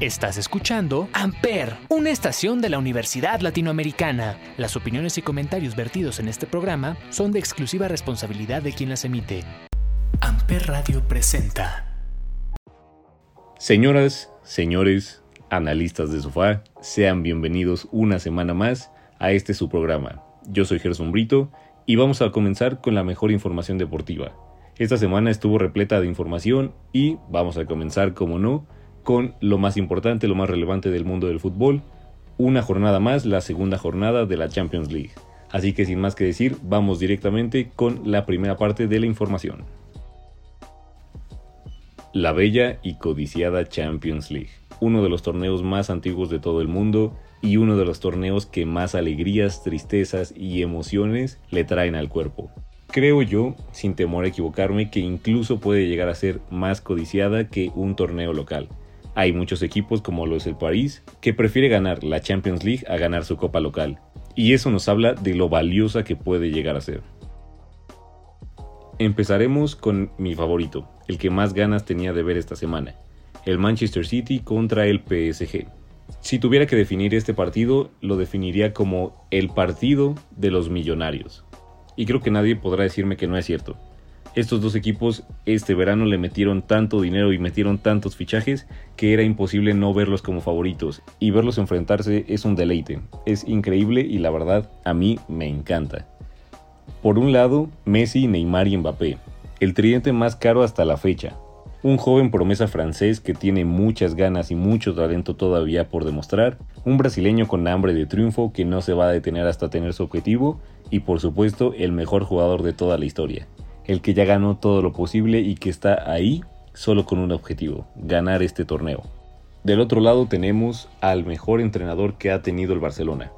Estás escuchando Amper, una estación de la Universidad Latinoamericana. Las opiniones y comentarios vertidos en este programa son de exclusiva responsabilidad de quien las emite. Amper Radio presenta. Señoras, señores, analistas de sofá, sean bienvenidos una semana más a este su programa. Yo soy Gerson Brito y vamos a comenzar con la mejor información deportiva. Esta semana estuvo repleta de información y vamos a comenzar, como no, con lo más importante, lo más relevante del mundo del fútbol. Una jornada más, la segunda jornada de la Champions League. Así que sin más que decir, vamos directamente con la primera parte de la información. La bella y codiciada Champions League, uno de los torneos más antiguos de todo el mundo y uno de los torneos que más alegrías, tristezas y emociones le traen al cuerpo. Creo yo, sin temor a equivocarme, que incluso puede llegar a ser más codiciada que un torneo local. Hay muchos equipos como los del París que prefiere ganar la Champions League a ganar su copa local, y eso nos habla de lo valiosa que puede llegar a ser. Empezaremos con mi favorito, el que más ganas tenía de ver esta semana, el Manchester City contra el PSG. Si tuviera que definir este partido, lo definiría como el partido de los millonarios. Y creo que nadie podrá decirme que no es cierto. Estos dos equipos este verano le metieron tanto dinero y metieron tantos fichajes que era imposible no verlos como favoritos. Y verlos enfrentarse es un deleite, es increíble y la verdad a mí me encanta. Por un lado, Messi, Neymar y Mbappé, el tridente más caro hasta la fecha. Un joven promesa francés que tiene muchas ganas y mucho talento todavía por demostrar, un brasileño con hambre de triunfo que no se va a detener hasta tener su objetivo. Y por supuesto el mejor jugador de toda la historia, el que ya ganó todo lo posible y que está ahí solo con un objetivo, ganar este torneo. Del otro lado tenemos al mejor entrenador que ha tenido el Barcelona.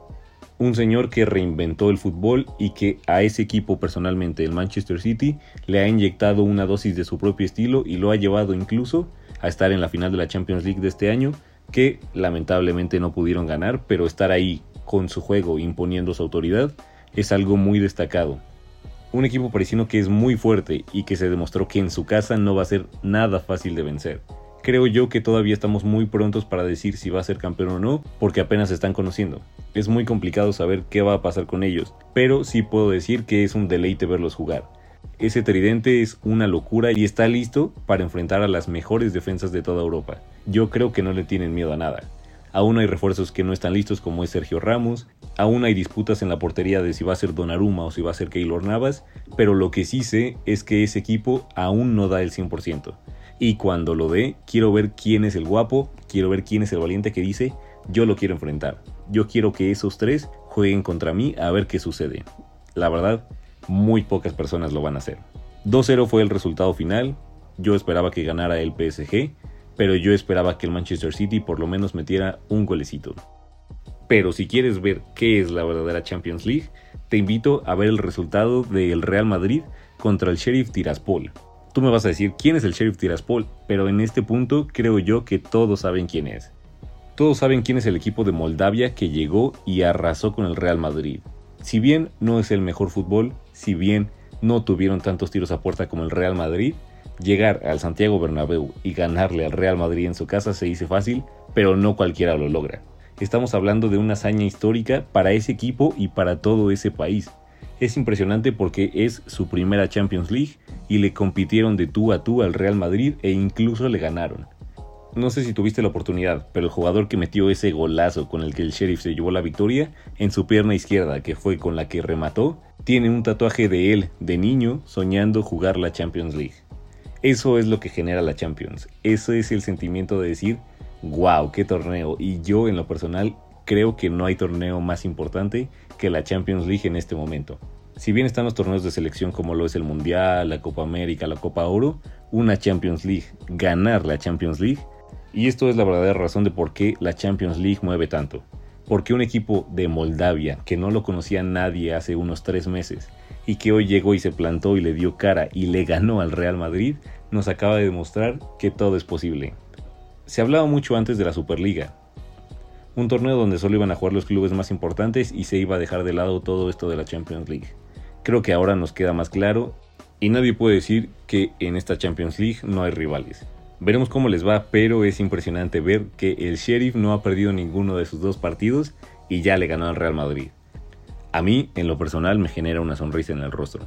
Un señor que reinventó el fútbol y que a ese equipo personalmente, el Manchester City, le ha inyectado una dosis de su propio estilo y lo ha llevado incluso a estar en la final de la Champions League de este año, que lamentablemente no pudieron ganar, pero estar ahí con su juego imponiendo su autoridad es algo muy destacado un equipo parisino que es muy fuerte y que se demostró que en su casa no va a ser nada fácil de vencer. Creo yo que todavía estamos muy prontos para decir si va a ser campeón o no, porque apenas se están conociendo. Es muy complicado saber qué va a pasar con ellos, pero sí puedo decir que es un deleite verlos jugar. Ese tridente es una locura y está listo para enfrentar a las mejores defensas de toda Europa. Yo creo que no le tienen miedo a nada. Aún hay refuerzos que no están listos como es Sergio Ramos, aún hay disputas en la portería de si va a ser Donnarumma o si va a ser Keylor Navas, pero lo que sí sé es que ese equipo aún no da el 100%. Y cuando lo dé, quiero ver quién es el guapo, quiero ver quién es el valiente que dice, yo lo quiero enfrentar. Yo quiero que esos tres jueguen contra mí a ver qué sucede. La verdad, muy pocas personas lo van a hacer. 2-0 fue el resultado final, yo esperaba que ganara el PSG, pero yo esperaba que el Manchester City por lo menos metiera un golecito. Pero si quieres ver qué es la verdadera Champions League, te invito a ver el resultado del Real Madrid contra el Sheriff Tiraspol. Tú me vas a decir quién es el Sheriff Tiraspol, pero en este punto creo yo que todos saben quién es. Todos saben quién es el equipo de Moldavia que llegó y arrasó con el Real Madrid. Si bien no es el mejor fútbol, si bien no tuvieron tantos tiros a puerta como el Real Madrid, Llegar al Santiago Bernabéu y ganarle al Real Madrid en su casa se dice fácil, pero no cualquiera lo logra. Estamos hablando de una hazaña histórica para ese equipo y para todo ese país. Es impresionante porque es su primera Champions League y le compitieron de tú a tú al Real Madrid e incluso le ganaron. No sé si tuviste la oportunidad, pero el jugador que metió ese golazo con el que el sheriff se llevó la victoria en su pierna izquierda, que fue con la que remató, tiene un tatuaje de él, de niño, soñando jugar la Champions League. Eso es lo que genera la Champions. Eso es el sentimiento de decir, wow, qué torneo. Y yo en lo personal creo que no hay torneo más importante que la Champions League en este momento. Si bien están los torneos de selección como lo es el Mundial, la Copa América, la Copa Oro, una Champions League, ganar la Champions League, y esto es la verdadera razón de por qué la Champions League mueve tanto. Porque un equipo de Moldavia, que no lo conocía nadie hace unos tres meses, y que hoy llegó y se plantó y le dio cara y le ganó al Real Madrid, nos acaba de demostrar que todo es posible. Se hablaba mucho antes de la Superliga, un torneo donde solo iban a jugar los clubes más importantes y se iba a dejar de lado todo esto de la Champions League. Creo que ahora nos queda más claro y nadie puede decir que en esta Champions League no hay rivales. Veremos cómo les va, pero es impresionante ver que el Sheriff no ha perdido ninguno de sus dos partidos y ya le ganó al Real Madrid. A mí, en lo personal, me genera una sonrisa en el rostro.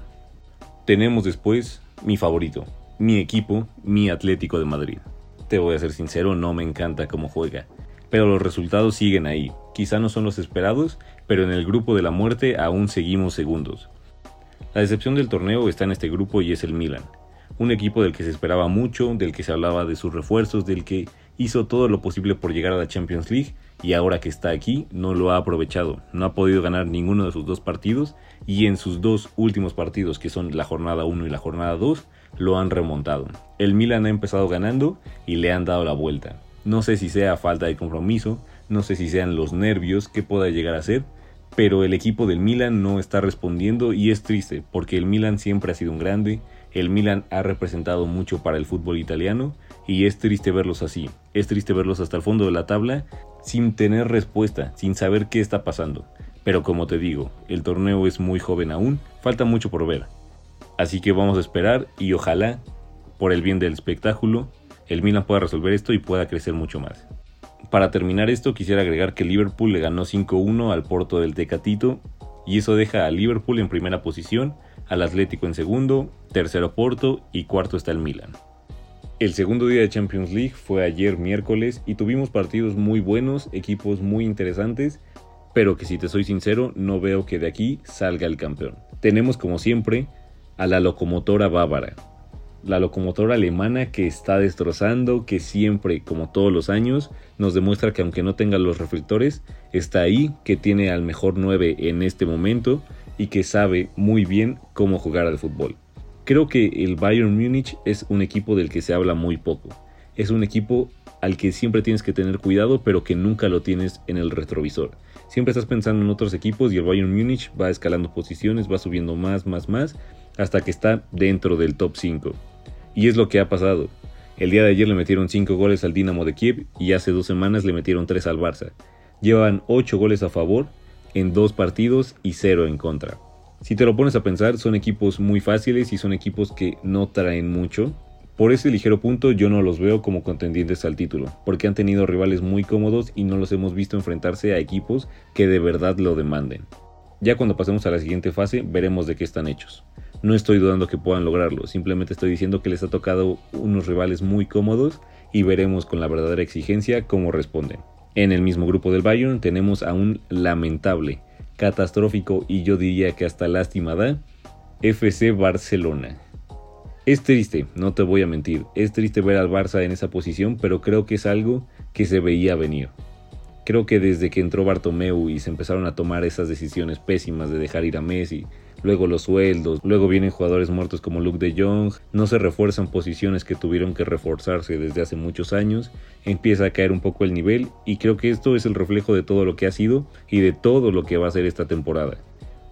Tenemos después mi favorito, mi equipo, mi Atlético de Madrid. Te voy a ser sincero, no me encanta cómo juega, pero los resultados siguen ahí. Quizá no son los esperados, pero en el grupo de la muerte aún seguimos segundos. La decepción del torneo está en este grupo y es el Milan un equipo del que se esperaba mucho, del que se hablaba de sus refuerzos, del que hizo todo lo posible por llegar a la Champions League y ahora que está aquí no lo ha aprovechado, no ha podido ganar ninguno de sus dos partidos y en sus dos últimos partidos que son la jornada 1 y la jornada 2 lo han remontado. El Milan ha empezado ganando y le han dado la vuelta. No sé si sea falta de compromiso, no sé si sean los nervios que pueda llegar a ser, pero el equipo del Milan no está respondiendo y es triste porque el Milan siempre ha sido un grande, el Milan ha representado mucho para el fútbol italiano y es triste verlos así. Es triste verlos hasta el fondo de la tabla sin tener respuesta, sin saber qué está pasando. Pero como te digo, el torneo es muy joven aún, falta mucho por ver. Así que vamos a esperar y ojalá, por el bien del espectáculo, el Milan pueda resolver esto y pueda crecer mucho más. Para terminar esto, quisiera agregar que Liverpool le ganó 5-1 al Porto del Tecatito y eso deja a Liverpool en primera posición al Atlético en segundo, tercero Porto y cuarto está el Milan. El segundo día de Champions League fue ayer miércoles y tuvimos partidos muy buenos, equipos muy interesantes, pero que si te soy sincero no veo que de aquí salga el campeón. Tenemos como siempre a la locomotora bávara, la locomotora alemana que está destrozando, que siempre, como todos los años, nos demuestra que aunque no tenga los reflectores, está ahí, que tiene al mejor 9 en este momento y que sabe muy bien cómo jugar al fútbol. Creo que el Bayern Múnich es un equipo del que se habla muy poco. Es un equipo al que siempre tienes que tener cuidado, pero que nunca lo tienes en el retrovisor. Siempre estás pensando en otros equipos y el Bayern Múnich va escalando posiciones, va subiendo más, más, más, hasta que está dentro del top 5. Y es lo que ha pasado. El día de ayer le metieron 5 goles al Dinamo de Kiev y hace dos semanas le metieron 3 al Barça. Llevan 8 goles a favor en dos partidos y cero en contra. Si te lo pones a pensar, son equipos muy fáciles y son equipos que no traen mucho. Por ese ligero punto yo no los veo como contendientes al título, porque han tenido rivales muy cómodos y no los hemos visto enfrentarse a equipos que de verdad lo demanden. Ya cuando pasemos a la siguiente fase veremos de qué están hechos. No estoy dudando que puedan lograrlo, simplemente estoy diciendo que les ha tocado unos rivales muy cómodos y veremos con la verdadera exigencia cómo responden. En el mismo grupo del Bayern tenemos a un lamentable, catastrófico y yo diría que hasta lástima da FC Barcelona. Es triste, no te voy a mentir, es triste ver al Barça en esa posición, pero creo que es algo que se veía venir. Creo que desde que entró Bartomeu y se empezaron a tomar esas decisiones pésimas de dejar ir a Messi, luego los sueldos, luego vienen jugadores muertos como Luke de Jong, no se refuerzan posiciones que tuvieron que reforzarse desde hace muchos años, empieza a caer un poco el nivel y creo que esto es el reflejo de todo lo que ha sido y de todo lo que va a ser esta temporada.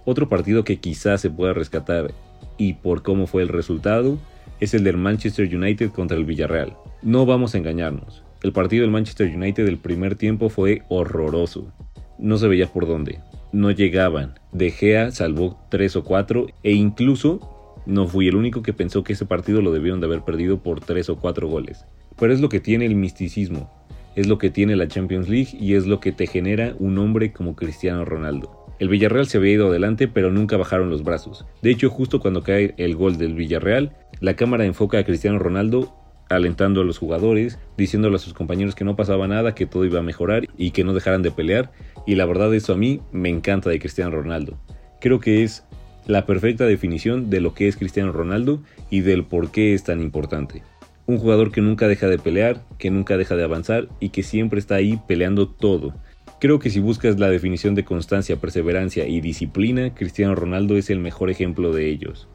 Otro partido que quizás se pueda rescatar y por cómo fue el resultado es el del Manchester United contra el Villarreal. No vamos a engañarnos, el partido del Manchester United del primer tiempo fue horroroso. No se veía por dónde no llegaban. De Gea salvó 3 o 4 e incluso no fui el único que pensó que ese partido lo debieron de haber perdido por 3 o 4 goles. Pero es lo que tiene el misticismo, es lo que tiene la Champions League y es lo que te genera un hombre como Cristiano Ronaldo. El Villarreal se había ido adelante pero nunca bajaron los brazos. De hecho justo cuando cae el gol del Villarreal, la cámara enfoca a Cristiano Ronaldo alentando a los jugadores, diciéndole a sus compañeros que no pasaba nada, que todo iba a mejorar y que no dejaran de pelear. Y la verdad eso a mí me encanta de Cristiano Ronaldo. Creo que es la perfecta definición de lo que es Cristiano Ronaldo y del por qué es tan importante. Un jugador que nunca deja de pelear, que nunca deja de avanzar y que siempre está ahí peleando todo. Creo que si buscas la definición de constancia, perseverancia y disciplina, Cristiano Ronaldo es el mejor ejemplo de ellos.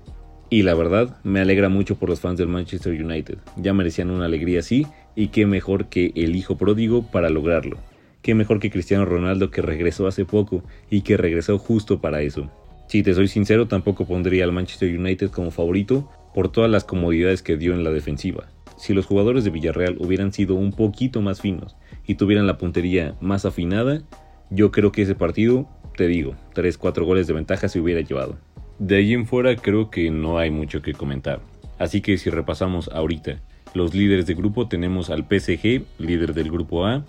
Y la verdad, me alegra mucho por los fans del Manchester United. Ya merecían una alegría así, y qué mejor que el hijo pródigo para lograrlo. Qué mejor que Cristiano Ronaldo que regresó hace poco y que regresó justo para eso. Si te soy sincero, tampoco pondría al Manchester United como favorito por todas las comodidades que dio en la defensiva. Si los jugadores de Villarreal hubieran sido un poquito más finos y tuvieran la puntería más afinada, yo creo que ese partido, te digo, 3-4 goles de ventaja se hubiera llevado. De ahí en fuera creo que no hay mucho que comentar. Así que si repasamos ahorita Los líderes de grupo tenemos al PSG, líder del grupo A,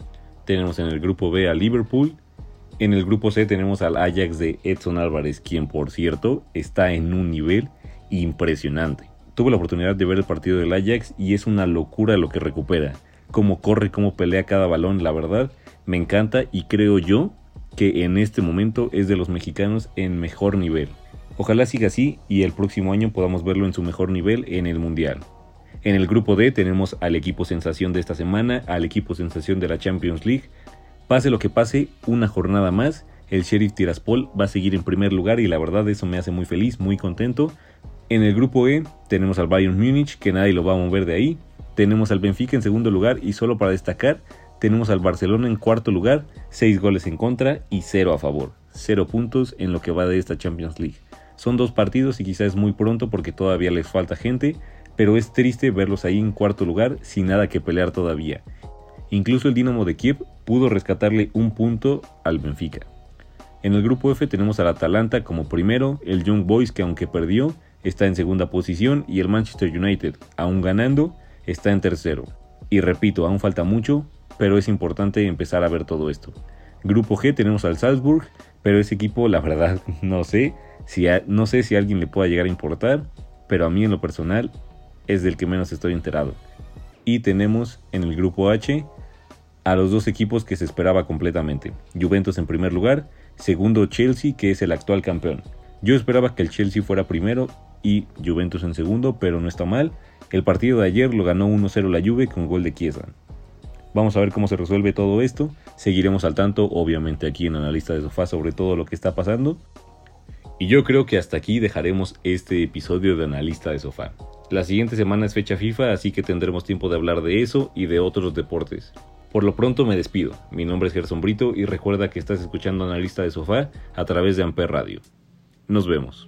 tenemos en el grupo B a Liverpool, en el grupo C tenemos al Ajax de Edson Álvarez, quien por cierto está en un nivel impresionante. Tuve la oportunidad de ver el partido del Ajax y es una locura lo que recupera. Cómo corre, cómo pelea cada balón, la verdad, me encanta y creo yo que en este momento es de los mexicanos en mejor nivel. Ojalá siga así y el próximo año podamos verlo en su mejor nivel en el Mundial. En el grupo D tenemos al equipo sensación de esta semana, al equipo sensación de la Champions League. Pase lo que pase, una jornada más, el Sheriff Tiraspol va a seguir en primer lugar y la verdad eso me hace muy feliz, muy contento. En el grupo E tenemos al Bayern Múnich, que nadie lo va a mover de ahí. Tenemos al Benfica en segundo lugar y solo para destacar, tenemos al Barcelona en cuarto lugar, 6 goles en contra y 0 a favor. 0 puntos en lo que va de esta Champions League. Son dos partidos y quizás es muy pronto porque todavía les falta gente, pero es triste verlos ahí en cuarto lugar sin nada que pelear todavía. Incluso el Dinamo de Kiev pudo rescatarle un punto al Benfica. En el grupo F tenemos al Atalanta como primero, el Young Boys que aunque perdió, está en segunda posición y el Manchester United, aún ganando, está en tercero. Y repito, aún falta mucho, pero es importante empezar a ver todo esto. Grupo G tenemos al Salzburg, pero ese equipo, la verdad, no sé no sé si a alguien le pueda llegar a importar, pero a mí en lo personal es del que menos estoy enterado. Y tenemos en el grupo H a los dos equipos que se esperaba completamente. Juventus en primer lugar, segundo Chelsea, que es el actual campeón. Yo esperaba que el Chelsea fuera primero y Juventus en segundo, pero no está mal. El partido de ayer lo ganó 1-0 la Juve con gol de Chiesa. Vamos a ver cómo se resuelve todo esto. Seguiremos al tanto, obviamente, aquí en Analista de Sofá sobre todo lo que está pasando. Y yo creo que hasta aquí dejaremos este episodio de Analista de Sofá. La siguiente semana es fecha FIFA, así que tendremos tiempo de hablar de eso y de otros deportes. Por lo pronto me despido. Mi nombre es Gerson Brito y recuerda que estás escuchando Analista de Sofá a través de Amper Radio. Nos vemos.